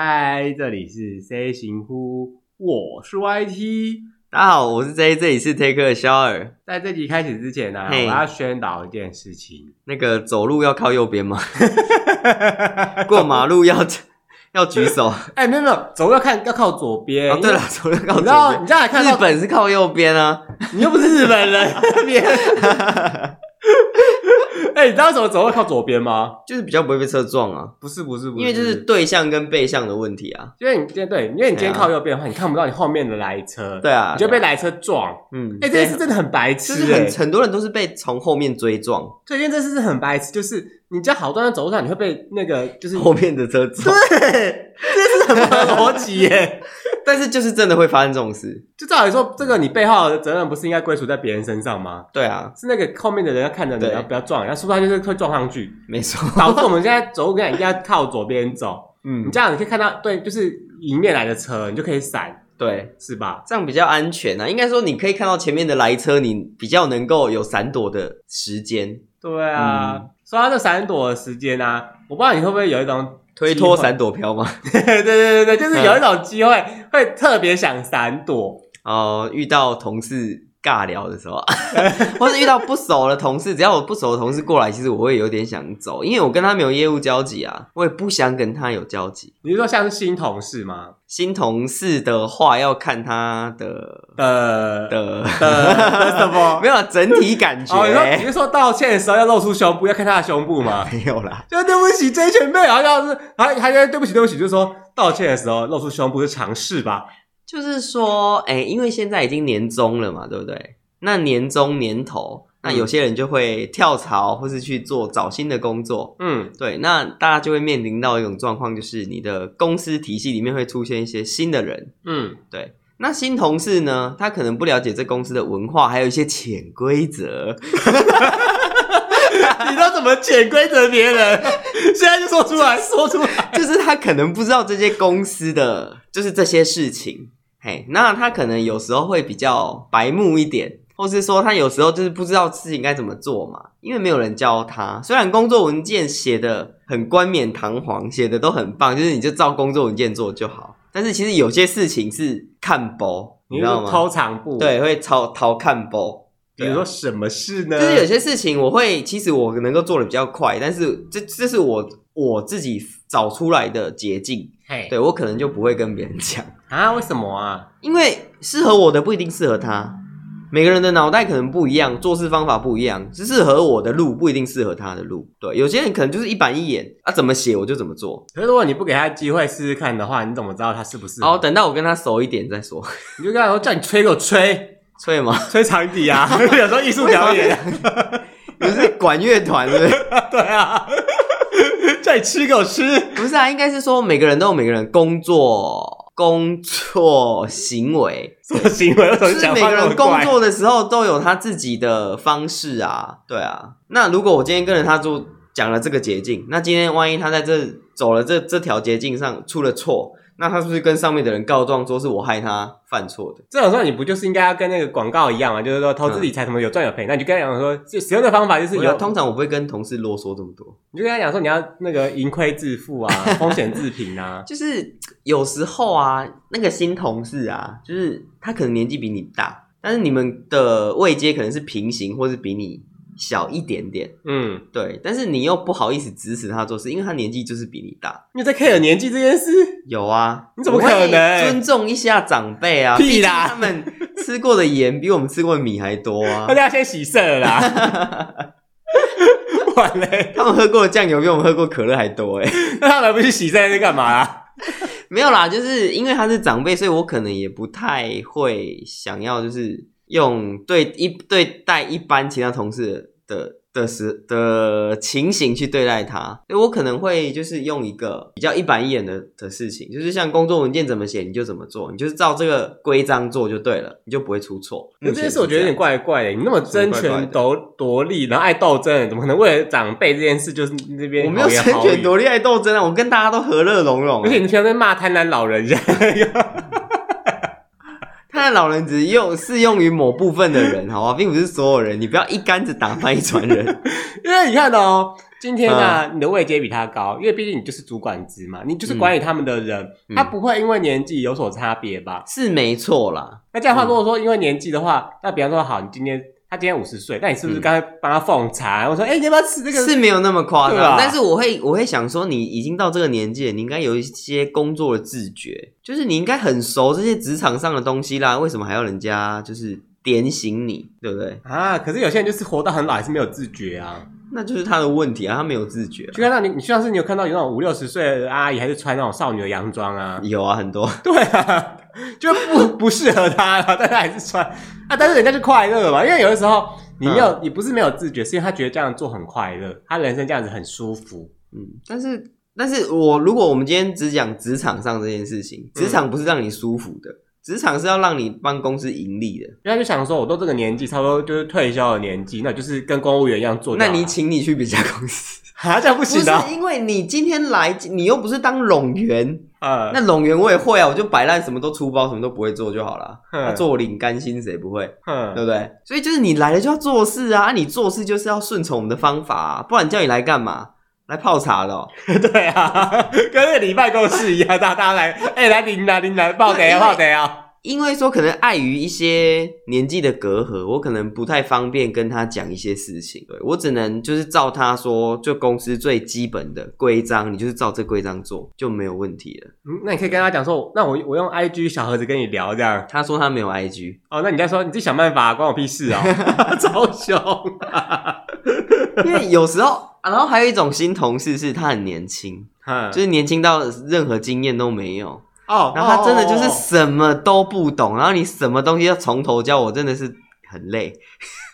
嗨，这里是 C 型呼，我是 YT，大家好，我是 J，这里是 Take a Shower。在这集开始之前呢、我要宣导一件事情，那个走路要靠右边吗？过马路要 要举手？哎、欸，没有没有，走路要看要靠左边。哦，对了，走路要靠左边。你知道，你这样来看，日本是靠右边啊，你又不是日本人，边。哎、欸，你知道怎么走会靠左边吗？就是比较不会被车撞啊。不是不是不是，因为就是对向跟背向的问题啊。因为你今天对，因为你今天靠右边的话，啊、你看不到你后面的来车。对啊，你就被来车撞。嗯，哎、欸，这件事真的很白痴、欸。就是很很多人都是被从后面追撞。对，因为这件事是很白痴，就是你在好端端走路上，你会被那个就是后面的车撞。对，这是什么逻辑耶。但是就是真的会发生这种事，就照理说，这个你背后的责任不是应该归属在别人身上吗？对啊，是那个后面的人要看着你，然后不要撞，然后是不是他就是会撞上去？没错，导致我们现在走路跟你一定要靠左边走。嗯，你这样你可以看到，对，就是迎面来的车，你就可以闪，对，是吧？这样比较安全啊。应该说，你可以看到前面的来车，你比较能够有闪躲的时间。对啊，嗯、说到这闪躲的时间啊，我不知道你会不会有一种。推脱闪躲飘吗？对对对对，就是有一种机会会特别想闪躲哦。遇到同事尬聊的时候，或是遇到不熟的同事，只要我不熟的同事过来，其实我会有点想走，因为我跟他没有业务交集啊，我也不想跟他有交集。你是说像是新同事吗？新同事的话要看他的的的什么？没有整体感觉。哦，你说你是说道歉的时候要露出胸部，要看他的胸部吗？没有啦，就对不起，J 前辈，好像是还还在对不起对不起，就是说道歉的时候露出胸部是常事吧？就是说，哎、欸，因为现在已经年终了嘛，对不对？那年终年头。那有些人就会跳槽，或是去做找新的工作。嗯，对，那大家就会面临到一种状况，就是你的公司体系里面会出现一些新的人。嗯，对。那新同事呢，他可能不了解这公司的文化，还有一些潜规则。你知道怎么潜规则别人？现在就说出来，说出来，就是他可能不知道这些公司的，就是这些事情。嘿，那他可能有时候会比较白目一点。或是说他有时候就是不知道事情该怎么做嘛，因为没有人教他。虽然工作文件写的很冠冕堂皇，写的都很棒，就是你就照工作文件做就好。但是其实有些事情是看包，你知道吗？偷藏步，对，会抄偷看包。比如说什么事呢？就是有些事情我会，其实我能够做的比较快，但是这这是我我自己找出来的捷径。嘿，对，我可能就不会跟别人讲啊？为什么啊？因为适合我的不一定适合他。每个人的脑袋可能不一样，做事方法不一样，只适合我的路不一定适合他的路。对，有些人可能就是一板一眼啊，怎么写我就怎么做。可是如果你不给他机会试试看的话，你怎么知道他适不适合？哦，等到我跟他熟一点再说。你就跟他说，叫你吹给我吹，吹吗？吹长笛啊，有时候艺术表演，你是管乐团的？对啊，叫你吃给我吃。不是啊，应该是说每个人都有每个人工作。工作行为，什么行为？是每个人工作的时候都有他自己的方式啊，对啊。那如果我今天跟着他做，讲了这个捷径，那今天万一他在这走了这这条捷径上出了错。那他是不是跟上面的人告状，说是我害他犯错的？这种时候你不就是应该要跟那个广告一样吗？就是说投资理财什么有赚有赔，嗯、那你就跟他讲说，就使用的方法就是有。通常我不会跟同事啰嗦这么多，你就跟他讲说，你要那个盈亏自负啊，风险自评啊。就是有时候啊，那个新同事啊，就是他可能年纪比你大，但是你们的位阶可能是平行，或是比你。小一点点，嗯，对，但是你又不好意思指使他做事，因为他年纪就是比你大。你在 care 年纪这件事？有啊，你怎么可能尊重一下长辈啊？屁啦，他们吃过的盐比我们吃过的米还多啊！大家先洗色了啦，完了，他们喝过的酱油比我们喝过可乐还多哎，那他们不去洗色是干嘛啊？没有啦，就是因为他是长辈，所以我可能也不太会想要就是。用对一对待一般其他同事的的时的情形去对待他，所以我可能会就是用一个比较一板一眼的的事情，就是像工作文件怎么写你就怎么做，你就是照这个规章做就对了，你就不会出错。这件事我觉得有点怪怪的，你那么争权夺夺利，然后爱斗争，怎么可能为了长辈这件事就是那边我没有争权夺利爱斗争啊，我跟大家都和乐融融，而且你平常在骂贪婪老人家。那老人只用适用于某部分的人，好吧，并不是所有人。你不要一竿子打翻一船人，因为你看哦，今天呢、啊，你的位阶比他高，因为毕竟你就是主管职嘛，你就是管理他们的人，嗯、他不会因为年纪有所差别吧？是没错啦。那这样的话，如果说因为年纪的话，那比方说好，你今天。他今天五十岁，那你是不是刚才帮他奉茶？嗯、我说，哎、欸，你要不要吃这个？是没有那么夸张，但是我会，我会想说，你已经到这个年纪了，你应该有一些工作的自觉，就是你应该很熟这些职场上的东西啦。为什么还要人家就是点醒你，对不对？啊，可是有些人就是活到很老还是没有自觉啊，那就是他的问题啊，他没有自觉。就看到你，你像是你有看到有那种五六十岁的阿姨，还是穿那种少女的洋装啊？有啊，很多。对啊，就不不适合他，但他还是穿啊，但是人家就快乐嘛，因为有的时候。你没有，嗯、你不是没有自觉，是因为他觉得这样做很快乐，他人生这样子很舒服。嗯，但是，但是我如果我们今天只讲职场上这件事情，职场不是让你舒服的，职、嗯、场是要让你帮公司盈利的。因为他就想说，我都这个年纪，差不多就是退休的年纪，那就是跟公务员一样做。那你请你去别家公司。啊，这样不行的。不是因为你今天来，你又不是当冗员啊。那龙源我也会啊，我就摆烂，什么都粗包，什么都不会做就好了。那，做领干薪谁不会？嗯，对不对？所以就是你来了就要做事啊，你做事就是要顺从我们的方法啊，不然叫你来干嘛？来泡茶的哦。对啊，跟那个礼拜公事一样，大家来，哎，来领来领来泡茶啊，泡茶啊。因为说可能碍于一些年纪的隔阂，我可能不太方便跟他讲一些事情，对，我只能就是照他说，就公司最基本的规章，你就是照这规章做就没有问题了。嗯，那你可以跟他讲说，那我我用 IG 小盒子跟你聊这样。他说他没有 IG 哦，那你再说你自己想办法，关我屁事哦，超凶啊。因为有时候啊，然后还有一种新同事是他很年轻，嗯，就是年轻到任何经验都没有。哦，然后他真的就是什么都不懂，然后你什么东西要从头教，我真的是很累。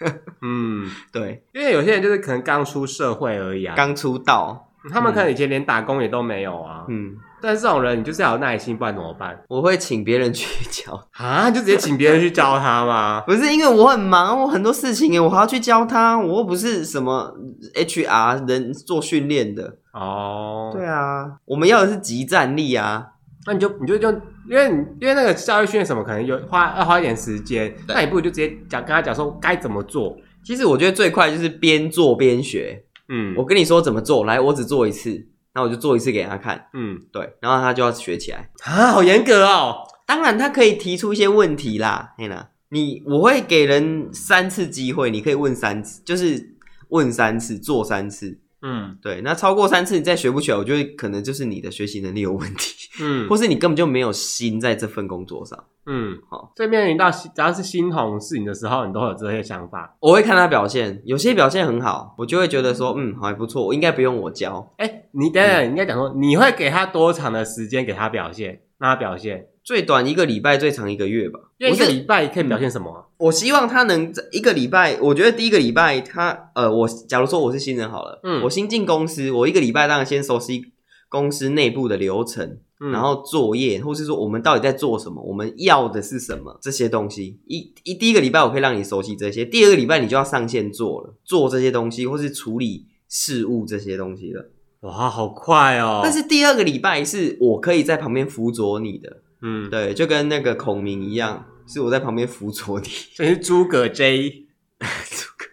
嗯，对，因为有些人就是可能刚出社会而已啊，刚出道，他们可能以前连打工也都没有啊。嗯，但是这种人你就是要有耐心，不然怎么办？我会请别人去教 啊，就直接请别人去教他吗？不是，因为我很忙，我很多事情，我还要去教他，我又不是什么 HR 人做训练的。哦，对啊，我们要的是集战力啊。那你就你就就因为你因为那个教育训练什么可能有花要花一点时间，那你不如就直接讲跟他讲说该怎么做。其实我觉得最快就是边做边学。嗯，我跟你说怎么做，来，我只做一次，那我就做一次给他看。嗯，对，然后他就要学起来啊，好严格哦。当然他可以提出一些问题啦，嘿啦，你我会给人三次机会，你可以问三次，就是问三次，做三次。嗯，对，那超过三次你再学不起来，我觉得可能就是你的学习能力有问题，嗯，或是你根本就没有心在这份工作上，嗯，好，这面临到只要是新同事你的时候，你都会有这些想法。我会看他表现，有些表现很好，我就会觉得说，嗯，还不错，我应该不用我教。哎，你等等，你应该讲说，你会给他多长的时间给他表现，让他表现？最短一个礼拜，最长一个月吧。一个礼拜可以表现什么啊？我希望他能一个礼拜。我觉得第一个礼拜他呃，我假如说我是新人好了，嗯，我新进公司，我一个礼拜当然先熟悉公司内部的流程，嗯，然后作业，或是说我们到底在做什么，我们要的是什么这些东西。一一第一个礼拜我可以让你熟悉这些，第二个礼拜你就要上线做了，做这些东西或是处理事务这些东西了。哇，好快哦！但是第二个礼拜是我可以在旁边辅佐你的。嗯，对，就跟那个孔明一样，是我在旁边辅佐你。这是诸葛 J，诸葛，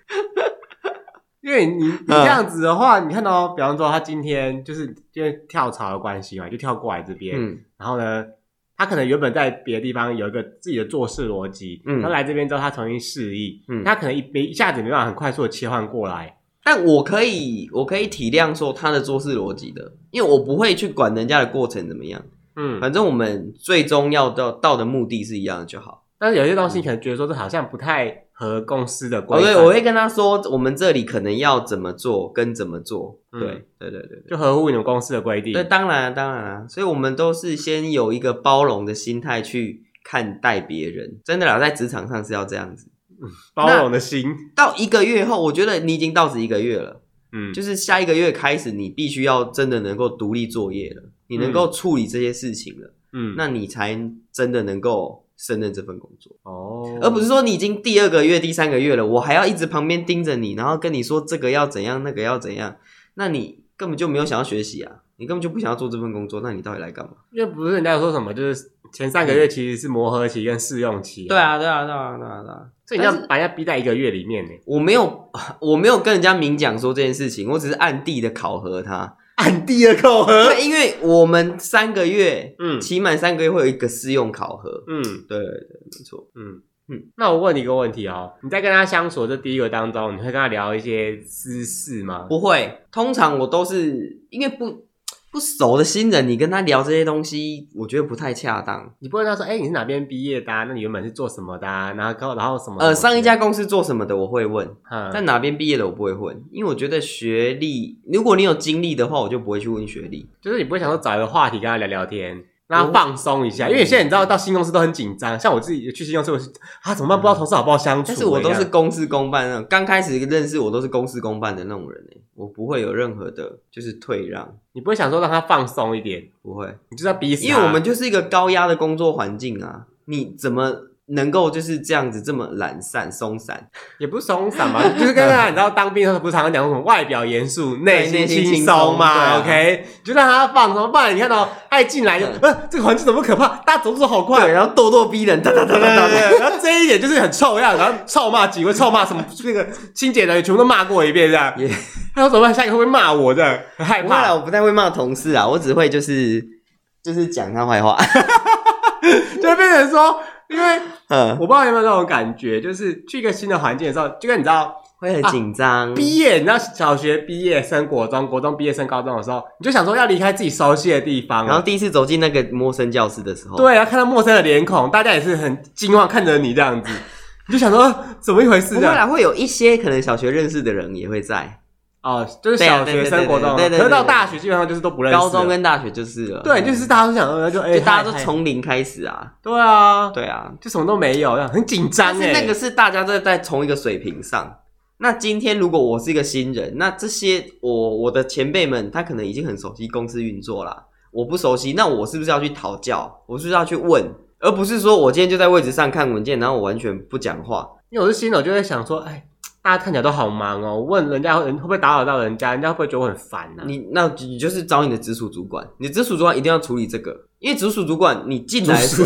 因为你 你这样子的话，嗯、你看到，比方说他今天就是因为跳槽的关系嘛，就跳过来这边。嗯，然后呢，他可能原本在别的地方有一个自己的做事逻辑，嗯，他来这边之后，他重新适应，嗯，他可能一没一下子没办法很快速的切换过来。但我可以，我可以体谅说他的做事逻辑的，因为我不会去管人家的过程怎么样。嗯，反正我们最终要到到的目的是一样的就好。但是有些东西你可能觉得说这好像不太合公司的规范。对，我会跟他说，我们这里可能要怎么做跟怎么做。对，嗯、对对对对，就合乎你们公司的规定。对，当然当然，所以我们都是先有一个包容的心态去看待别人。真的啦，在职场上是要这样子，嗯、包容的心。到一个月后，我觉得你已经到职一个月了，嗯，就是下一个月开始，你必须要真的能够独立作业了。你能够处理这些事情了，嗯，那你才真的能够胜任这份工作哦，而不是说你已经第二个月、第三个月了，我还要一直旁边盯着你，然后跟你说这个要怎样，那个要怎样，那你根本就没有想要学习啊，你根本就不想要做这份工作，那你到底来干嘛？因为不是人家说什么，就是前三个月其实是磨合期跟试用期。对啊，对啊，对啊，对啊，对啊。所以你要把人家逼在一个月里面呢。我没有，我没有跟人家明讲说这件事情，我只是暗地的考核他，暗地的考核。对，因为我们三个月，嗯，期满三个月会有一个试用考核。嗯，对对对，没错。嗯嗯。那我问你一个问题哦，你在跟他相处这第一个当中，你会跟他聊一些私事吗？不会，通常我都是因为不。不熟的新人，你跟他聊这些东西，我觉得不太恰当。你不会跟他说，哎、欸，你是哪边毕业的、啊？那你原本是做什么的、啊？然后，然后什么，呃，上一家公司做什么的，我会问。嗯，在哪边毕业的，我不会问，因为我觉得学历，如果你有经历的话，我就不会去问学历。就是你不会想说找一个话题跟他聊聊天。让他放松一下，因为现在你知道到新公司都很紧张，像我自己去新公司，我是啊怎么办？不知道同事好不好相处。但是我都是公事公办那种，刚开始认识我都是公事公办的那种人，我不会有任何的就是退让。你不会想说让他放松一点？不会，你就要逼死。因为我们就是一个高压的工作环境啊，你怎么？能够就是这样子这么懒散松散，也不是松散嘛，就是刚刚你知道当兵的时候不是常常讲什么外表严肃，内心轻松嘛？OK，就让他放松，不然你看到他一进来就，呃，这个环境怎么可怕？大家走走好快，然后咄咄逼人，哒哒哒哒哒，然后这一点就是很臭样，然后臭骂几位，臭骂什么那个清洁人员全部都骂过一遍这样。他说怎么办？下一个会不会骂我这样？很害怕。了我不太会骂同事啊，我只会就是就是讲他坏话，就会变成说。因为，嗯，我不知道有没有那种感觉，就是去一个新的环境的时候，就跟你知道会很紧张。毕业，你知道小学毕业升国中，国中毕业升高中的时候，你就想说要离开自己熟悉的地方，然后第一次走进那个陌生教室的时候，对，然后看到陌生的脸孔，大家也是很惊慌看着你这样子，你就想说怎么一回事？未来会有一些可能小学认识的人也会在。哦，就是小学生活动，可是到大学基本上就是都不认识。高中跟大学就是了，对，就是大家都想，就哎，大家都从零开始啊。对啊，对啊，就什么都没有，很紧张。但是那个是大家在在同一个水平上。那今天如果我是一个新人，那这些我我的前辈们他可能已经很熟悉公司运作啦，我不熟悉，那我是不是要去讨教？我是不是要去问，而不是说我今天就在位置上看文件，然后我完全不讲话。因为我是新人，我就会想说，哎。大家看起来都好忙哦，问人家人会不会打扰到人家，人家会不会觉得我很烦呢、啊？你那你就是找你的直属主管，你的直属主管一定要处理这个，因为直属主管你进来直属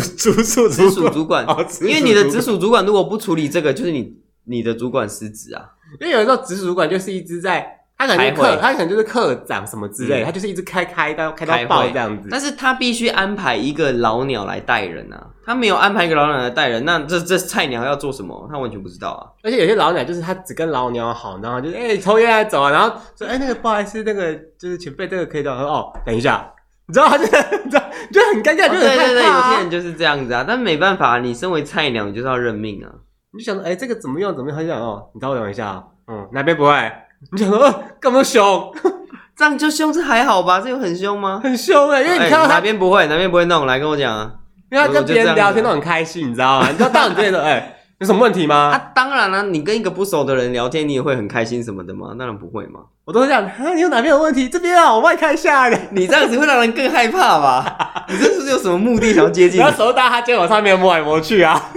直属主管，因为你的直属主管如果不处理这个，就是你你的主管失职啊。因为有时候直属主管就是一直在。他可能课，会他可能就是课长什么之类，嗯、他就是一直开开到开到爆这样子。但是他必须安排一个老鸟来带人啊，他没有安排一个老鸟来带人，那这这菜鸟要做什么？他完全不知道啊。而且有些老鸟就是他只跟老鸟好，然后就是哎，抽烟来走啊，然后说哎、欸、那个不好意思，那个就是前辈这个可以的。哦，等一下，你知道他就你知道就很尴尬，就很害怕、啊哦。对对对，有些人就是这样子啊，但没办法，你身为菜鸟，你就是要认命啊。你就想说哎、欸，这个怎么用怎么用？他就想哦，你稍微等一下，嗯，哪边不会？你想说干、呃、嘛凶？这样就凶，这还好吧？这有很凶吗？很凶哎、欸，因为你看到他、欸、哪边不会，哪边不会弄，来跟我讲啊。因为他跟别人聊天都很开心，你知道吗？你知道当你这边说，哎、欸，有什么问题吗？啊，当然了、啊，你跟一个不熟的人聊天，你也会很开心什么的吗？当然不会嘛。我都是这样，啊，你有哪边有问题？这边啊，我帮你看一下。你这样子会让人更害怕吧？你这是不是有什么目的想要接近？然后手搭他肩膀上面摸来摸去啊。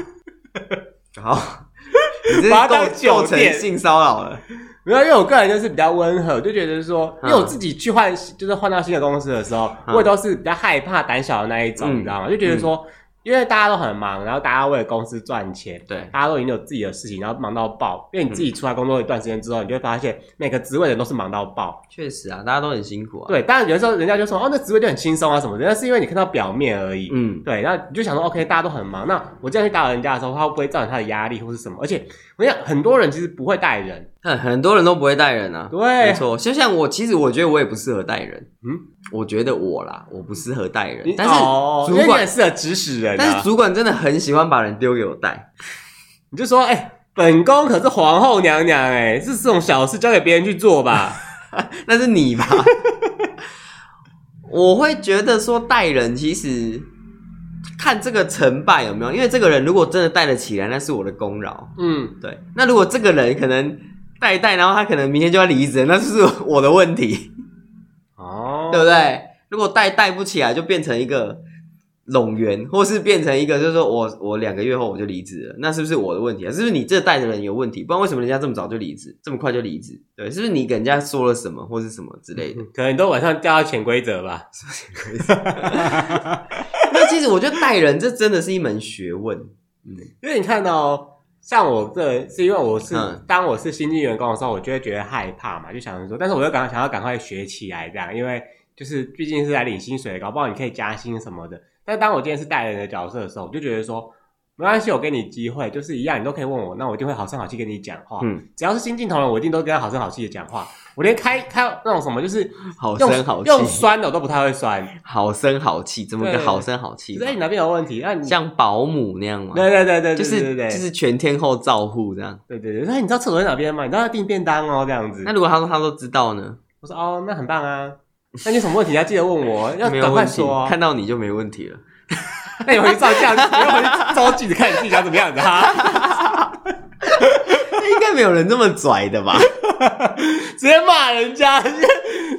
好，你这是构构成性骚扰了。没有，因为我个人就是比较温和，就觉得说，因为我自己去换，就是换到新的公司的时候，我也都是比较害怕、胆小的那一种，你知道吗？就觉得说。因为大家都很忙，然后大家为了公司赚钱，对，大家都已经有自己的事情，然后忙到爆。因为你自己出来工作一段时间之后，嗯、你就会发现每个职位的人都是忙到爆。确实啊，大家都很辛苦啊。对，当然有的时候人家就说哦，那职位就很轻松啊什么的，那是因为你看到表面而已。嗯，对，然后你就想说，OK，大家都很忙，那我这样去打扰人家的时候，他会不会造成他的压力或是什么？而且我想很多人其实不会带人。很很多人都不会带人啊，对，没错。就像我，其实我觉得我也不适合带人。嗯，我觉得我啦，我不适合带人。但是主管适合指使人。但是主管真的很喜欢把人丢给我带。你就说，哎，本宫可是皇后娘娘，哎，是这种小事交给别人去做吧？那是你吧？我会觉得说带人，其实看这个成败有没有，因为这个人如果真的带得起来，那是我的功劳。嗯，对。那如果这个人可能。带一带，然后他可能明天就要离职，那就是我的问题哦，对不对？如果带带不起来，就变成一个冗员，或是变成一个，就是说我我两个月后我就离职了，那是不是我的问题啊？是不是你这带的人有问题？不然为什么人家这么早就离职，这么快就离职？对，是不是你给人家说了什么，或是什么之类的？可能都晚上掉到潜规则吧？潜规则。那其实我觉得带人这真的是一门学问。嗯，因为你看到、哦、像我这是因为我是、嗯、当我是新进员工的时候，我就会觉得害怕嘛，就想着说，但是我又赶想要赶快学起来这样，因为就是毕竟是来领薪水的，搞不好你可以加薪什么的。但是当我今天是带人的角色的时候，我就觉得说。没关系，我给你机会，就是一样，你都可以问我，那我一定会好声好气跟你讲话。嗯，只要是新进同仁，我一定都跟他好声好气的讲话。我连开开那种什么，就是好声好气，用酸的我都不太会酸。好声好气，怎么个好声好气？哎，你哪边有问题？那你像保姆那样吗？对对对对，就是就是全天候照护这样。对对对，那你知道厕所在哪边吗？你知道要订便当哦，这样子。那如果他说他都知道呢？我说哦，那很棒啊。那你有什么问题要记得问我，要赶快说。看到你就没问题了。那你回去照镜子，你回去照镜子看你自己想怎么样子哈。应该没有人这么拽的吧？直接骂人家，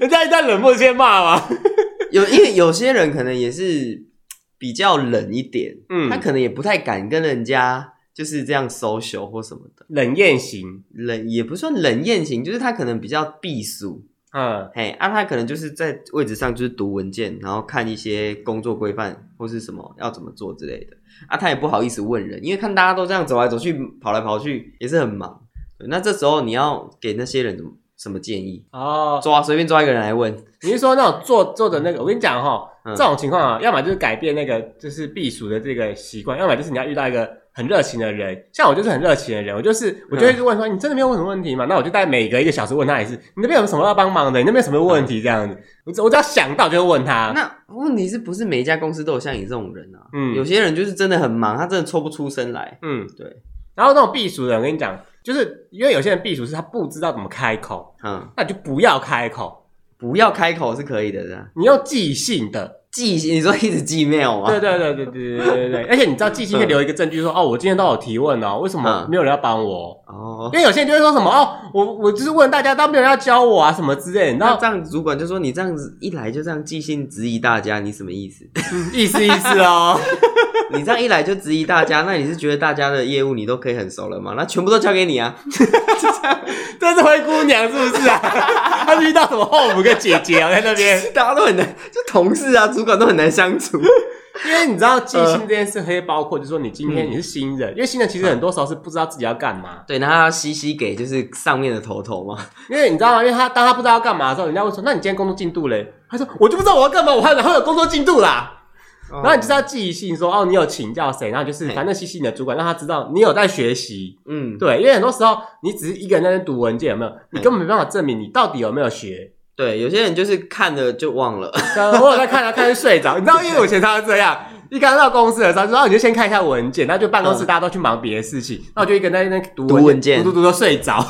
人家一旦冷漠，先骂嘛？有，因为有些人可能也是比较冷一点，嗯，他可能也不太敢跟人家就是这样 social 或什么的，冷艳型，冷也不算冷艳型，就是他可能比较避俗。嗯，嘿，啊，他可能就是在位置上就是读文件，然后看一些工作规范或是什么要怎么做之类的。啊，他也不好意思问人，因为看大家都这样走来走去、跑来跑去，也是很忙。那这时候你要给那些人什么什么建议？哦，抓随便抓一个人来问。你是说那种做做的那个？我跟你讲哈，这种情况啊，要么就是改变那个就是避暑的这个习惯，要么就是你要遇到一个。很热情的人，像我就是很热情的人，我就是我就会问说，你真的没有问什么问题吗？那我就大概每隔一个小时问他一次，你那边有什么要帮忙的？你那边有什么问题？这样子，我我只要想到就会问他。那问题是不是每一家公司都有像你这种人啊？嗯，有些人就是真的很忙，他真的抽不出身来。嗯，对。然后那种避暑的人，我跟你讲，就是因为有些人避暑是他不知道怎么开口，嗯，那就不要开口，不要开口是可以的，的。你要即兴的。寄信，你说一直寄 mail 吗？对对对对对对对对，而且你知道寄信可以留一个证据说，说哦，我今天都有提问哦，为什么没有人要帮我？哦，因为有些人就会说什么哦，我我就是问大家，都没有人要教我啊，什么之类的。那这样主管就说你这样子一来就这样寄信质疑大家，你什么意思？意思意思哦。你这样一来就质疑大家，那你是觉得大家的业务你都可以很熟了吗？那全部都交给你啊？这是灰姑娘是不是啊？他是遇到什么后母跟姐姐啊，在那边，大家都很难，就同事啊、主管都很难相处。因为你知道寄信这件事可以包括，就是说你今天你是新人，嗯、因为新人其实很多时候是不知道自己要干嘛。对，然后他要吸吸给就是上面的头头嘛。因为你知道吗？因为他当他不知道要干嘛的时候，人家会说：“那你今天工作进度嘞？”他说：“我就不知道我要干嘛，我还哪会有工作进度啦？”然后你就是要寄信说：“哦，你有请教谁？”然后就是反正吸吸你的主管，让他知道你有在学习。嗯，对，因为很多时候你只是一个人在那读文件，有没有？你根本没办法证明你到底有没有学。对，有些人就是看了就忘了，我有在看，他看就睡着。你知道，因为我以前他是这样，一刚到公司的时候，然后你就先看一下文件，然后就办公室大家都去忙别的事情，那我就一个人在那读文件，读读读都睡着。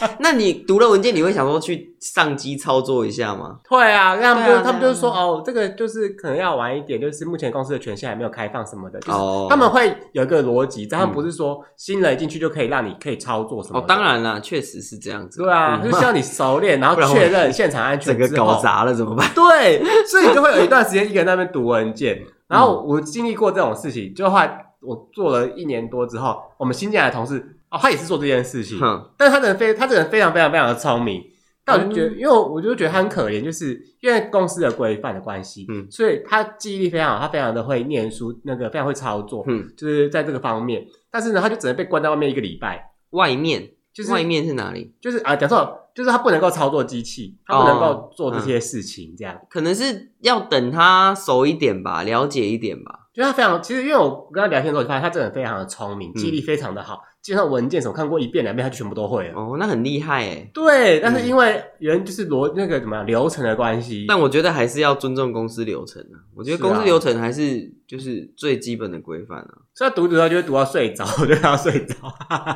那你读了文件，你会想说去上机操作一下吗？会啊，他们就、啊、他们就是说哦，这个就是可能要晚一点，就是目前公司的权限还没有开放什么的，就是他们会有一个逻辑，但他们不是说新人进去就可以让你可以操作什么。哦，当然啦，确实是这样子。对啊，就希望你熟练，然后 确认现场安全，整个搞砸了怎么办？对，所以你就会有一段时间一个人在那边读文件。然后我经历过这种事情，就后来我做了一年多之后，我们新进来的同事。哦，他也是做这件事情，嗯、但是他的人非他这人非常非常非常的聪明，但我就觉得，嗯、因为我就觉得他很可怜，就是因为公司的规范的关系，嗯，所以他记忆力非常好，他非常的会念书，那个非常会操作，嗯，就是在这个方面，但是呢，他就只能被关在外面一个礼拜。外面就是外面是哪里？就是啊，讲错，就是他不能够操作机器，他不能够做这些事情，这样、哦嗯、可能是要等他熟一点吧，了解一点吧。就他非常，其实因为我跟他聊天的时候，就发现他真的非常的聪明，记忆力非常的好。基本上文件什么看过一遍两遍，他就全部都会了。哦，那很厉害哎。对，但是因为原就是逻那个怎么样流程的关系。但我觉得还是要尊重公司流程啊。我觉得公司流程还是就是最基本的规范啊。所以他读读他就会读到睡着，我就让他睡着。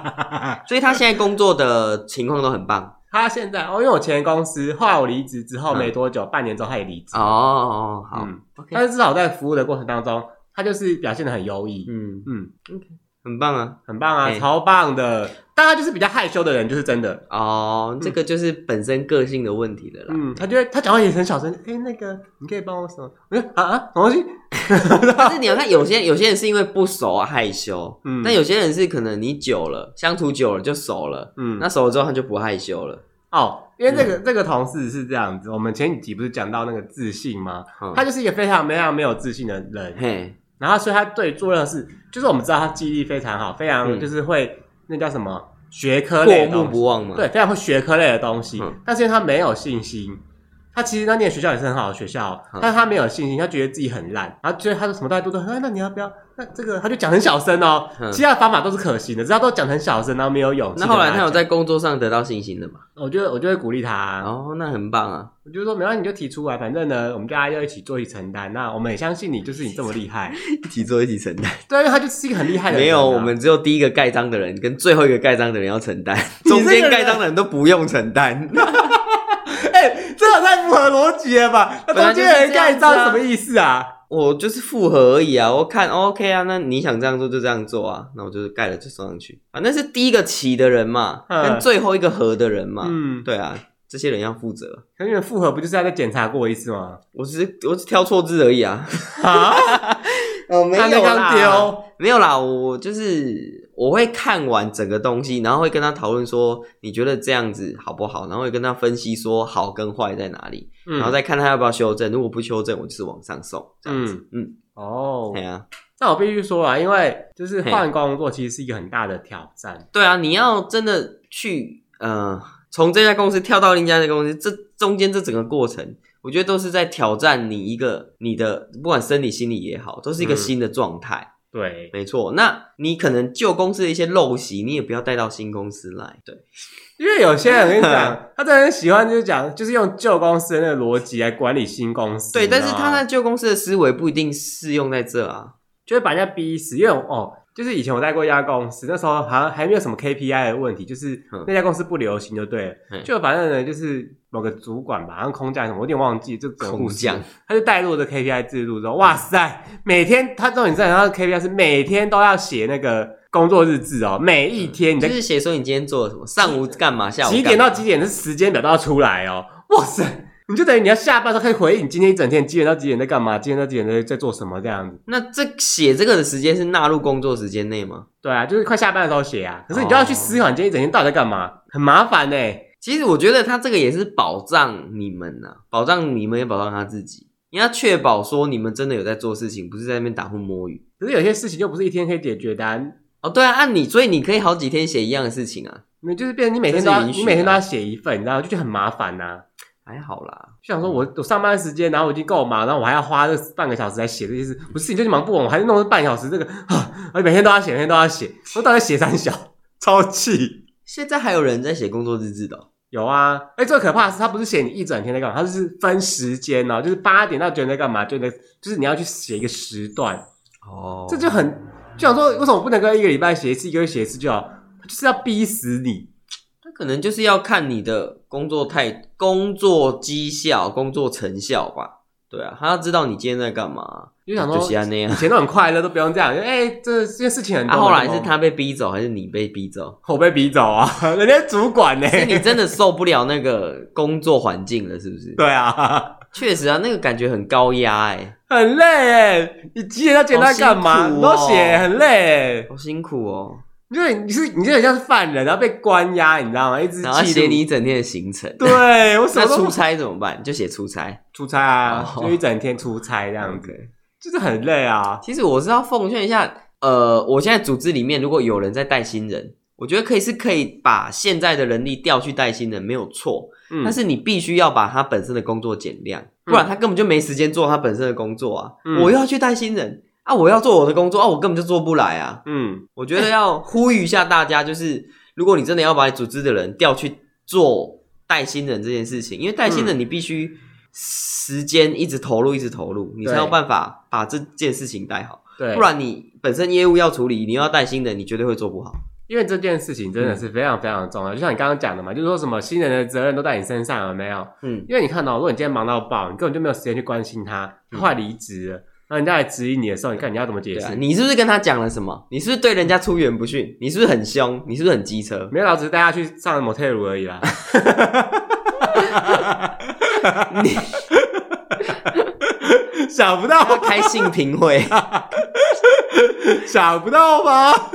所以他现在工作的情况都很棒。他现在哦，因为我前公司后来我离职之后没多久，半年之后他也离职。哦，好。但是至少在服务的过程当中。他就是表现的很优异，嗯嗯，OK，很棒啊，很棒啊，欸、超棒的。大家就是比较害羞的人，就是真的哦，这个就是本身个性的问题的啦。嗯，他就会他讲话也很小声，哎、欸，那个你可以帮我什么？我说啊啊，什么东西？但是你要看有些有些人是因为不熟啊害羞，嗯，但有些人是可能你久了相处久了就熟了，嗯，那熟了之后他就不害羞了。哦，因为这个、嗯、这个同事是这样子，我们前几集不是讲到那个自信吗？嗯、他就是一个非常非常没有自信的人，嘿，然后所以他对做任何事，就是我们知道他记忆力非常好，非常就是会、嗯、那叫什么学科类过目不忘嘛，对，非常会学科类的东西，嗯、但是因为他没有信心。他其实他念学校也是很好的学校，但是他没有信心，他觉得自己很烂，然后觉得他说什么大家都说，哎，那你要不要？那这个他就讲很小声哦，其他的方法都是可行的，只要都讲很小声，然后没有勇气。那后来他有在工作上得到信心的嘛？我觉得我就会鼓励他，哦，那很棒啊！我就说没关系，你就提出来，反正呢，我们大家要一起做一起承担。那我们也相信你，就是你这么厉害，一起做一起承担。对，因为他就是一个很厉害的人。没有，我们只有第一个盖章的人跟最后一个盖章的人要承担，中间盖章的人都不用承担。合逻辑了吧？那中间人盖章什么意思啊？我就是复合而已啊！我看 OK 啊，那你想这样做就这样做啊，那我就是盖了就送上去。反正是第一个起的人嘛，跟最后一个合的人嘛，嗯，对啊，这些人要负责。可是复合不就是要再检查过一次吗？我只是我只挑错字而已啊！啊，哦，没有啦，没有啦，我就是。我会看完整个东西，然后会跟他讨论说，你觉得这样子好不好？然后会跟他分析说好跟坏在哪里，嗯、然后再看他要不要修正。如果不修正，我就是往上送这样子。嗯，嗯哦，对啊。那我必须说啊，因为就是换工作其实是一个很大的挑战。对啊，你要真的去呃，从这家公司跳到另一家公司，这中间这整个过程，我觉得都是在挑战你一个你的不管生理心理也好，都是一个新的状态。嗯对，没错。那你可能旧公司的一些陋习，你也不要带到新公司来。对，因为有些人跟你讲，他真的很喜欢就是讲，就是用旧公司的那个逻辑来管理新公司。对，但是他在旧公司的思维不一定适用在这啊，就会把人家逼死。因为哦。就是以前我待过一家公司，那时候好像还没有什么 KPI 的问题，就是那家公司不流行就对了。嗯、就反正呢，就是某个主管吧，好像空降什么，我有点忘记，就空降，他就带入这 KPI 制度之后，哇塞，每天他重点在他的 KPI 是每天都要写那个工作日志哦，每一天你就是写说你今天做了什么，上午干嘛，下午几点到几点的时间表都要出来哦，哇塞。你就等于你要下班都可以回忆你今天一整天几点到几点在干嘛，今天到几点在在做什么这样子。那这写这个的时间是纳入工作时间内吗？对啊，就是快下班的时候写啊。可是你就要去思考你今天一整天到底在干嘛，很麻烦呢、欸。其实我觉得他这个也是保障你们呐、啊，保障你们也保障他自己。你要确保说你们真的有在做事情，不是在那边打混摸鱼。可是有些事情又不是一天可以解决的、啊。哦，对啊，按你，所以你可以好几天写一样的事情啊。那就是变成你每天都要，你每天都要写一份，你知道吗？就觉得很麻烦呐、啊。还好啦，就想说我我上班时间，然后我已经够忙，然后我还要花这半个小时来写这些事，我事情就忙不完，我还是弄了半小时这个啊，而 每天都要写，每天都要写，我到底写三小，超气。现在还有人在写工作日志的？有啊，哎，最可怕的是他不是写你一整天在干嘛，他就是分时间哦，就是八点到九点在干嘛，就那，就是你要去写一个时段哦，这就很就想说，为什么我不能够一个礼拜写一次，一个月写一次就好？就是要逼死你。可能就是要看你的工作态、工作绩效、工作成效吧。对啊，他要知道你今天在干嘛。就想说，以前都很快乐，都不用这样。哎、欸，这这件事情很多。啊、后来是他被逼走，还是你被逼走？我被逼走啊！人家主管呢？是你真的受不了那个工作环境了，是不是？对啊，确实啊，那个感觉很高压，哎，很累哎。你几点到几点在干嘛？都、哦、写很累，好辛苦哦。因为你是你就很像是犯人，然后被关押，你知道吗？一直然后写你一整天的行程。对，我什么那出差怎么办？就写出差，出差啊，就一整天出差这样子.就是很累啊。其实我是要奉劝一下，呃，我现在组织里面如果有人在带新人，我觉得可以是可以把现在的人力调去带新人，没有错。嗯，但是你必须要把他本身的工作减量，不然他根本就没时间做他本身的工作啊。嗯，我又要去带新人。啊！我要做我的工作啊！我根本就做不来啊！嗯，我觉得要呼吁一下大家，就是如果你真的要把你组织的人调去做带新人这件事情，因为带新人你必须时间一直投入，一直投入，你才有办法把这件事情带好。对，不然你本身业务要处理，你要带新人，你绝对会做不好。因为这件事情真的是非常非常重要，就像你刚刚讲的嘛，就是说什么新人的责任都在你身上，了没有？嗯，因为你看到，如果你今天忙到爆，你根本就没有时间去关心他，他快离职了。那人家来质疑你的时候，你看你要怎么解释？你是不是跟他讲了什么？你是不是对人家出言不逊？你是不是很凶？你是不是很机车？没有，老子带他去上摩天轮而已啦。你 想不到开性平会，想不到吧？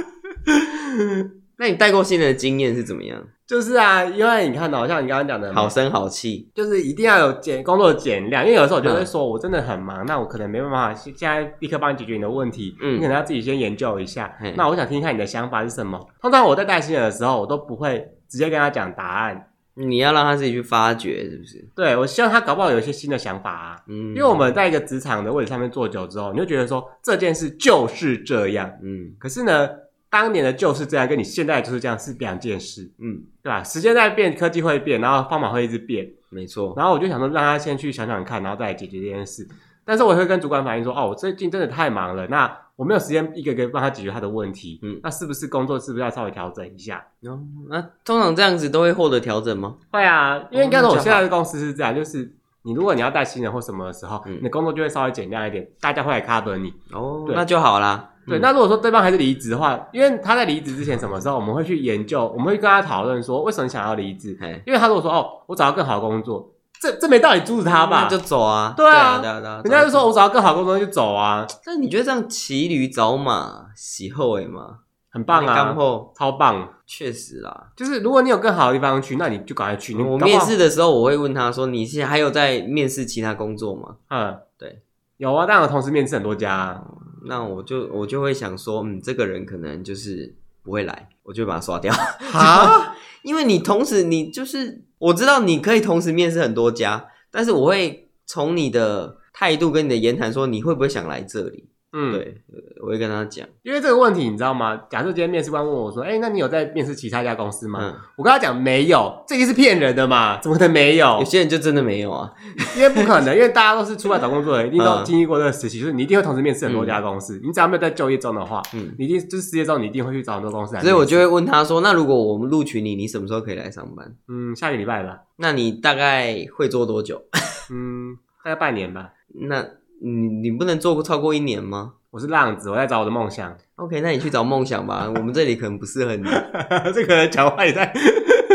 那你带过新人的经验是怎么样？就是啊，因为你看到像你刚刚讲的，好声好气，就是一定要有减工作减量。因为有时候我就会说，我真的很忙，嗯、那我可能没办法现在立刻帮你解决你的问题。嗯，你可能要自己先研究一下。嗯、那我想听一下你的想法是什么。通常我在带新人的时候，我都不会直接跟他讲答案。你要让他自己去发掘，是不是？对，我希望他搞不好有一些新的想法啊。嗯，因为我们在一个职场的位置上面坐久之后，你就觉得说这件事就是这样。嗯，可是呢，当年的就是这样，跟你现在就是这样是两件事。嗯，对吧？时间在变，科技会变，然后方法会一直变。没错。然后我就想说，让他先去想想看，然后再来解决这件事。但是我也会跟主管反映说，哦，我最近真的太忙了，那我没有时间一个一个帮他解决他的问题。嗯，那是不是工作是不是要稍微调整一下？哦，那通常这样子都会获得调整吗？会啊，因为刚才我现在的公司是这样，就是你如果你要带新人或什么的时候，嗯，你的工作就会稍微减量一点，大家会来 cover 你。哦，那就好啦。对，那如果说对方还是离职的话，因为他在离职之前什么时候我们会去研究，我们会跟他讨论说为什么你想要离职？因为他如果说哦，我找到更好的工作。这这没道理阻止他吧？就走啊！对啊，对啊，对啊！人家就说我找到更好的工作就走啊。但你觉得这样骑驴找马，喜后诶吗？很棒啊！超棒，确实啦。就是如果你有更好的地方去，那你就赶快去。我面试的时候，我会问他说：“你现在还有在面试其他工作吗？”嗯，对，有啊，但我同时面试很多家。那我就我就会想说，嗯，这个人可能就是不会来，我就把他刷掉。啊？因为你同时你就是。我知道你可以同时面试很多家，但是我会从你的态度跟你的言谈说，你会不会想来这里？嗯，对，我会跟他讲，因为这个问题你知道吗？假设今天面试官问我说：“哎、欸，那你有在面试其他家公司吗？”嗯、我跟他讲没有，这个是骗人的嘛？怎么可能没有？有些人就真的没有啊，因为不可能，因为大家都是出来找工作的，一定都经历过这个时期，就是你一定会同时面试很多家公司。嗯、你只要没有在就业中的话，嗯，你一定就是失业中，你一定会去找很多公司来。所以我就会问他说：“那如果我们录取你，你什么时候可以来上班？”嗯，下个礼拜吧。那你大概会做多久？嗯，大概半年吧。那你你不能做超过一年吗？我是浪子，我在找我的梦想。OK，那你去找梦想吧。我们这里可能不适合你。这个人讲话也在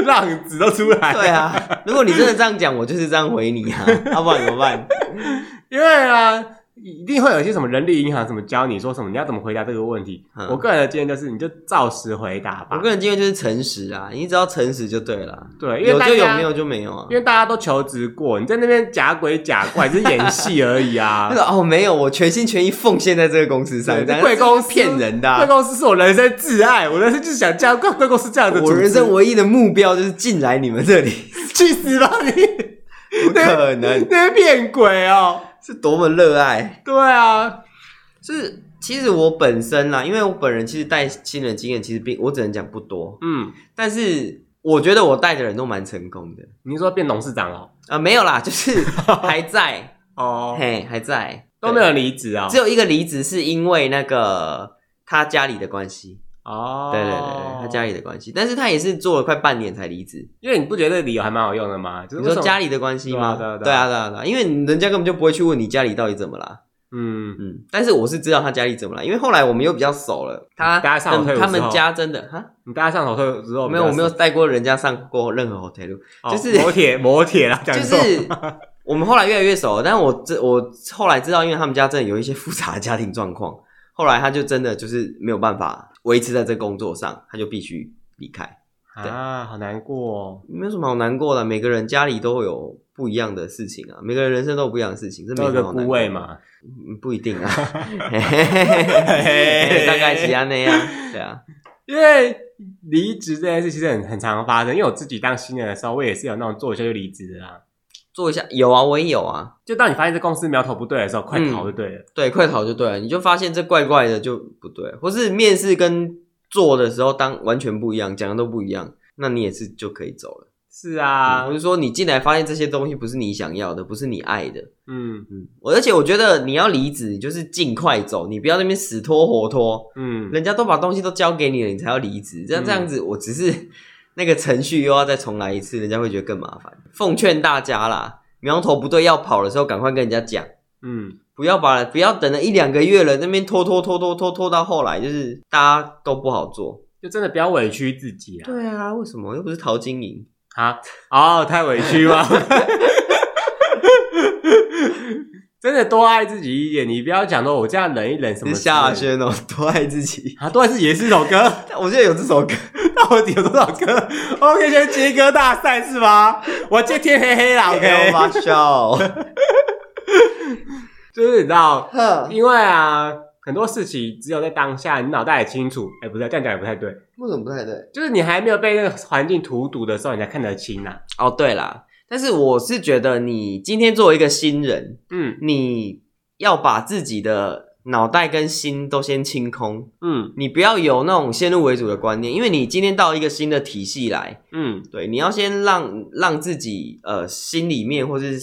浪子都出来。对啊，如果你真的这样讲，我就是这样回你啊。要不然怎么办？因为啊。一定会有一些什么人力银行什么教你说什么，你要怎么回答这个问题？嗯、我个人的经验就是，你就照实回答吧。我个人经验就是诚实啊，你只要诚实就对了。对，因为有就有，没有就没有啊。因为大家都求职过，你在那边假鬼假怪，只是演戏而已啊。那个哦，没有，我全心全意奉献在这个公司上。贵公司骗人的、啊，贵公司是我人生挚爱，我人生就是想加贵贵公司这样的。我人生唯一的目标就是进来你们这里，去死吧你！不可能，那边骗鬼哦。是多么热爱，对啊，是其实我本身啦，因为我本人其实带新人经验其实并我只能讲不多，嗯，但是我觉得我带的人都蛮成功的。你说变董事长了？啊，没有啦，就是 还在哦，嘿，还在，都没有离职啊，只有一个离职是因为那个他家里的关系。哦，对对对，他家里的关系，但是他也是做了快半年才离职，因为你不觉得理由还蛮好用的吗？就是你说家里的关系吗？对啊对啊对啊。对啊，因为人家根本就不会去问你家里到底怎么了。嗯。嗯，但是我是知道他家里怎么了，因为后来我们又比较熟了。他他们家真的哈，你带他上 hotel 之后，没有我没有带过人家上过任何 hotel，就是摩铁 摩铁啦，就是我们后来越来越熟，但是我这我后来知道，因为他们家真的有一些复杂的家庭状况，后来他就真的就是没有办法。维持在这工作上，他就必须离开。对啊，好难过哦。没有什么好难过的，每个人家里都会有不一样的事情啊，每个人人生都有不一样的事情，这没什么好难过嘛。嗯，不一定啊，大概其他那样。对啊，因为离职这件事其实很很常发生，因为我自己当新人的时候，我也是有那种做一下就离职的啦。做一下有啊，我也有啊。就当你发现这公司苗头不对的时候，快逃就对了。嗯、对，快逃就对了。你就发现这怪怪的就不对，或是面试跟做的时候当完全不一样，讲的都不一样，那你也是就可以走了。是啊，或者、嗯、说你进来发现这些东西不是你想要的，不是你爱的。嗯嗯。而且我觉得你要离职，你就是尽快走，你不要那边死拖活拖。嗯。人家都把东西都交给你了，你才要离职。这样这样子，我只是。那个程序又要再重来一次，人家会觉得更麻烦。奉劝大家啦，苗头不对要跑的时候，赶快跟人家讲。嗯，不要把不要等了一两个月了，那边拖拖拖拖拖拖到后来，就是大家都不好做，就真的不要委屈自己啊。对啊，为什么又不是淘金营啊？哦，太委屈了。真的多爱自己一点，你不要讲说我这样忍一忍什么。夏亚轩哦，多爱自己啊，多爱自己也是一首歌。我记得有这首歌，到底有多少歌？OK，先接歌大赛是吗？我接天黑黑啦，OK。马笑，就是你知道，因为啊，很多事情只有在当下，你脑袋也清楚。哎，不对，这样讲也不太对。为什么不太对？就是你还没有被那个环境荼毒的时候，你才看得清呐、啊。哦，对啦。但是我是觉得，你今天作为一个新人，嗯，你要把自己的脑袋跟心都先清空，嗯，你不要有那种先入为主的观念，因为你今天到一个新的体系来，嗯，对，你要先让让自己呃心里面或是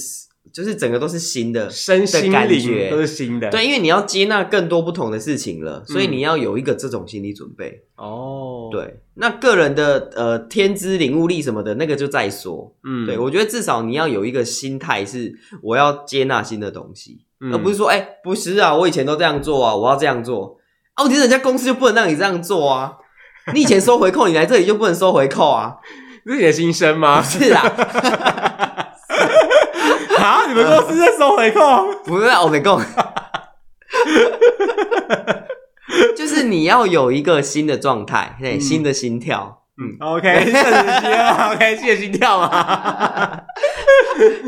就是整个都是新的，身心灵都是新的，对，因为你要接纳更多不同的事情了，所以你要有一个这种心理准备。哦，对，那个人的呃天资领悟力什么的那个就再说。嗯，对，我觉得至少你要有一个心态是我要接纳新的东西，嗯、而不是说哎、欸、不是啊，我以前都这样做啊，我要这样做。哦、啊，其实人家公司就不能让你这样做啊，你以前收回扣，你来这里就不能收回扣啊，这是你的心声吗？是啊。啊，你们公司在收回扣？不是，我没空。就是你要有一个新的状态，对，嗯、新的心跳。嗯，OK，谢谢心，OK，谢谢心跳嘛。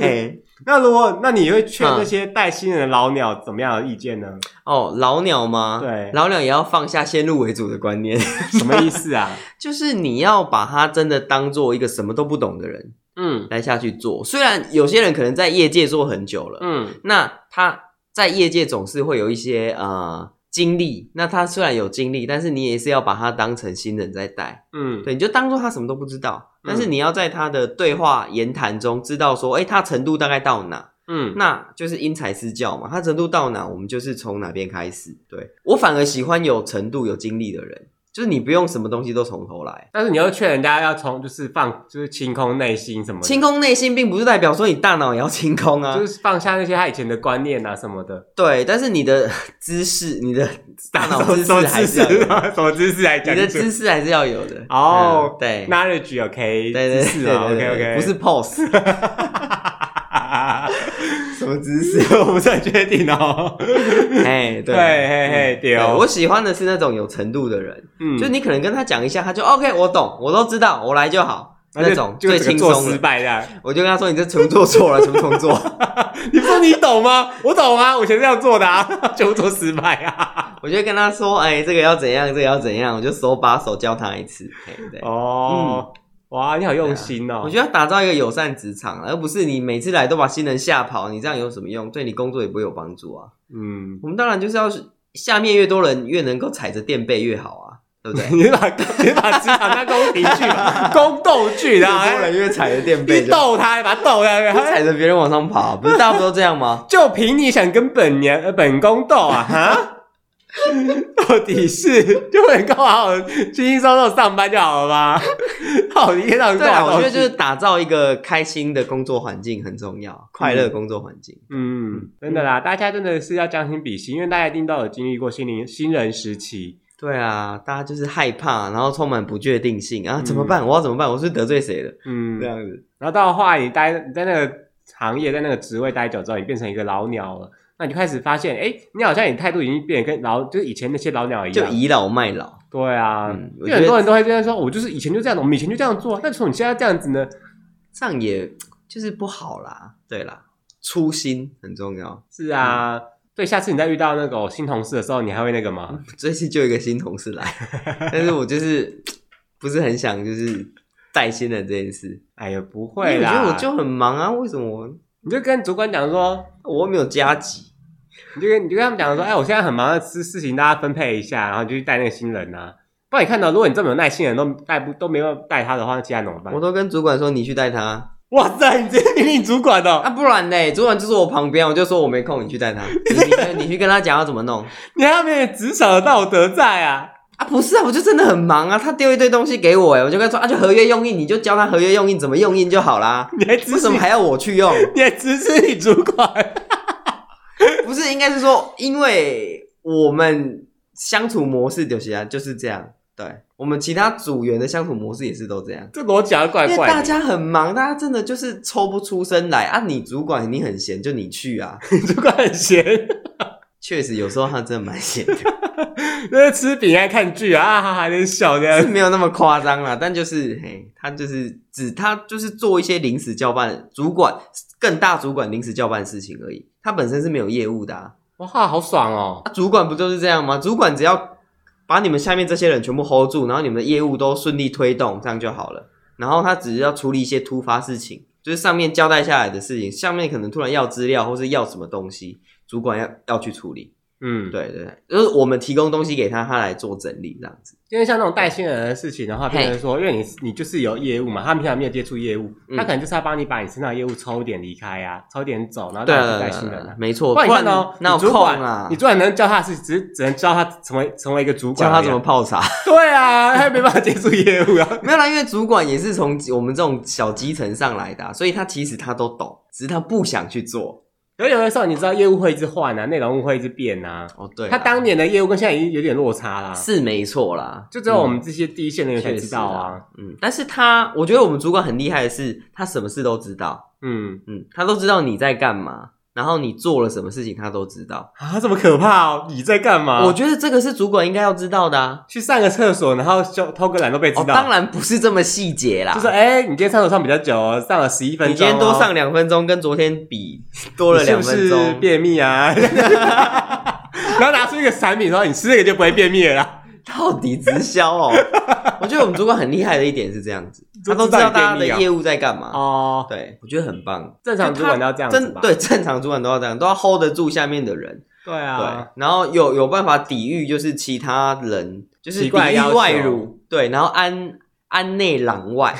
哎，那如果那你会劝那些带新人的老鸟怎么样的意见呢？哦，老鸟吗？对，老鸟也要放下先入为主的观念。什么意思啊？就是你要把他真的当做一个什么都不懂的人，嗯，来下去做。虽然有些人可能在业界做很久了，嗯，那他在业界总是会有一些呃。经历，那他虽然有经历，但是你也是要把他当成新人在带，嗯，对，你就当做他什么都不知道，嗯、但是你要在他的对话言谈中知道说，诶、欸，他程度大概到哪，嗯，那就是因材施教嘛，他程度到哪，我们就是从哪边开始，对，我反而喜欢有程度、有经历的人。就是你不用什么东西都从头来，但是你要劝人家要从就是放就是清空内心什么的。清空内心并不是代表说你大脑也要清空啊，就是放下那些他以前的观念啊什么的。对，但是你的知识，你的大脑知识还是要有，什么知识来讲？你的知识还是要有的。哦、oh, 嗯，对，knowledge OK，对对对，OK OK，不是 pose。什么姿势？我不是很确定哦。哎，对，嘿嘿，对，我喜欢的是那种有程度的人。嗯，就你可能跟他讲一下，他就 OK，我懂，我都知道，我来就好。那种最轻松失败的，我就跟他说：“你这重做错了，重重做。”你说你懂吗？我懂啊，我以前这样做的啊，就做失败啊。我就跟他说：“哎，这个要怎样，这个要怎样。”我就手把手教他一次。对，哦。哇，你好用心哦！我觉得要打造一个友善职场，而不是你每次来都把新人吓跑，你这样有什么用？对你工作也不会有帮助啊。嗯，我们当然就是要下面越多人越能够踩着垫背越好啊，对不对？你把你把职场当宫廷剧、宫斗剧，然后越多人越踩着垫背，你逗他，把他逗下去，踩着别人往上爬，不是大家不都这样吗？就凭你想跟本娘呃本宫斗啊？哈？到底是就能够好好轻轻松松上班就好了吗？好，一天到晚对啊，我觉得就是打造一个开心的工作环境很重要，快乐工作环境。嗯，嗯真的啦，大家真的是要将心比心，因为大家一定都有经历过新龄新人时期。对啊，大家就是害怕，然后充满不确定性啊，怎么办？我要怎么办？我是得罪谁了？嗯，这样子。然后到后来你待你在那个行业，在那个职位待久之后，你变成一个老鸟了。那你就开始发现，哎、欸，你好像你态度已经变得跟老，就是以前那些老鸟一样，就倚老卖老。对啊，嗯、因为很多人都会这样说，我就是以前就这样，我们以前就这样做，但从你现在这样子呢，这样也就是不好啦。对啦，初心很重要。是啊，嗯、所以下次你再遇到那个新同事的时候，你还会那个吗？这次就一个新同事来，但是我就是不是很想就是带新人这件事。哎呀，不会啦，我觉得我就很忙啊，为什么？你就跟主管讲说，我没有加急。你就跟你就跟他们讲说，哎，我现在很忙的事事情，大家分配一下，然后你就去带那个新人啊。不然你看到，如果你这么有耐心的人都带不都没有带他的话，那其他怎么办？我都跟主管说，你去带他。哇塞，你直接命令主管哦？啊，不然呢？主管就是我旁边，我就说我没空，你去带他。你你，去跟他讲要怎么弄。你还没有职场的道德在啊？啊，不是啊，我就真的很忙啊。他丢一堆东西给我，哎，我就跟他说啊，就合约用印，你就教他合约用印怎么用印就好啦。你还为什么还要我去用？你还支持你主管？不是，应该是说，因为我们相处模式就是啊，就是这样，对，我们其他组员的相处模式也是都这样。这逻辑怪怪的，因为大家很忙，大家真的就是抽不出身来啊。你主管你很闲，就你去啊。主管很闲，确实有时候他真的蛮闲的。那是吃饼爱看剧啊，还还能笑这样，是没有那么夸张啦。但就是嘿，他就是只他就是做一些临时交办，主管更大主管临时交办的事情而已。他本身是没有业务的啊。哇，好爽哦！主管不就是这样吗？主管只要把你们下面这些人全部 hold 住，然后你们的业务都顺利推动，这样就好了。然后他只是要处理一些突发事情，就是上面交代下来的事情，下面可能突然要资料或是要什么东西，主管要要去处理。嗯，对对对，就是我们提供东西给他，他来做整理这样子。因为像那种带新人的事情的话，变成说，因为你你就是有业务嘛，他们平常没有接触业务，他可能就是要帮你把你身上的业务抽点离开啊，抽点走，然后带带新人啊。没错，不然哦，那主管，你主管能教他是只只能教他成为成为一个主管，教他怎么泡茶。对啊，他没办法接触业务啊。没有啦，因为主管也是从我们这种小基层上来的，所以他其实他都懂，只是他不想去做。可有的时候，你知道业务会一直换啊，内容物会一直变啊。哦，对，他当年的业务跟现在已经有点落差啦。是没错啦，就只有我们这些第一线的人才知道啊。嗯，但是他，我觉得我们主管很厉害的是，他什么事都知道。嗯嗯，他都知道你在干嘛。然后你做了什么事情，他都知道啊？这么可怕哦！你在干嘛？我觉得这个是主管应该要知道的啊。去上个厕所，然后就偷个懒都被知道。当然不是这么细节啦。就是哎，你今天上厕所上比较久哦，上了十一分钟。你今天多上两分钟，跟昨天比 多了两分钟。是是便秘啊？然后拿出一个产品说，你吃这个就不会便秘了啦。到底直销哦？我觉得我们主管很厉害的一点是这样子，他都知道大家的业务在干嘛哦。对，我觉得很棒。正常主管都要这样子吧？对，正常主管都要这样，都要 hold 得住下面的人。对啊，对，然后有有办法抵御，就是其他人就是抵御外辱。对，然后安安内攘外，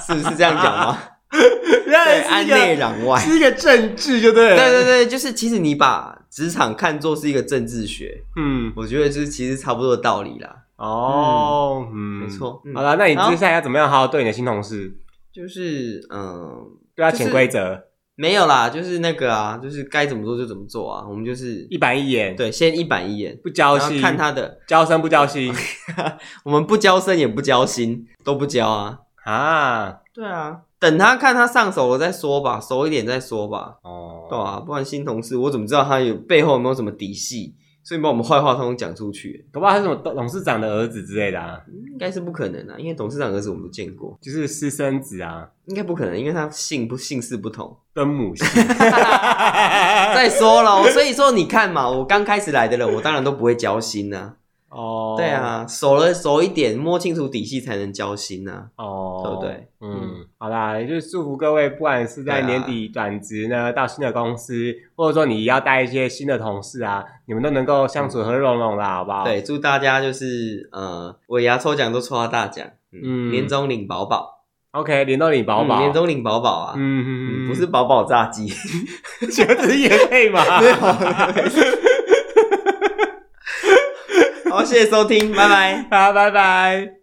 是不是这样讲吗？对，安内攘外是一个政治，就对了。对对对，就是其实你把职场看作是一个政治学，嗯，我觉得就是其实差不多的道理啦。哦，嗯，没错。好了，那你接下来要怎么样好好对你的新同事？就是嗯，对他潜规则。没有啦，就是那个啊，就是该怎么做就怎么做啊。我们就是一板一眼，对，先一板一眼，不交心，看他的交生不交心，我们不交生也不交心，都不交啊。啊，对啊。等他看他上手了再说吧，熟一点再说吧。哦，对啊，不然新同事我怎么知道他有背后有没有什么底细？所以把我们坏话通通讲出去，搞不好他是什么董事长的儿子之类的啊？应该是不可能啊，因为董事长儿子我们都见过，就是私生子啊，应该不可能，因为他姓不姓氏不同，分母姓。再说了，所以说你看嘛，我刚开始来的人，我当然都不会交心啊。哦，对啊，熟了熟一点，摸清楚底细才能交心呐。哦，对不对？嗯，好啦，也就是祝福各位，不管是在年底转职呢，到新的公司，或者说你要带一些新的同事啊，你们都能够相处和融融啦，好不好？对，祝大家就是呃，尾牙抽奖都抽到大奖，嗯，年终领饱饱。OK，年终领饱饱，年终领饱饱啊，嗯嗯嗯，不是饱饱炸鸡，觉得是业配吗？好，谢谢收听，拜拜，好，拜拜。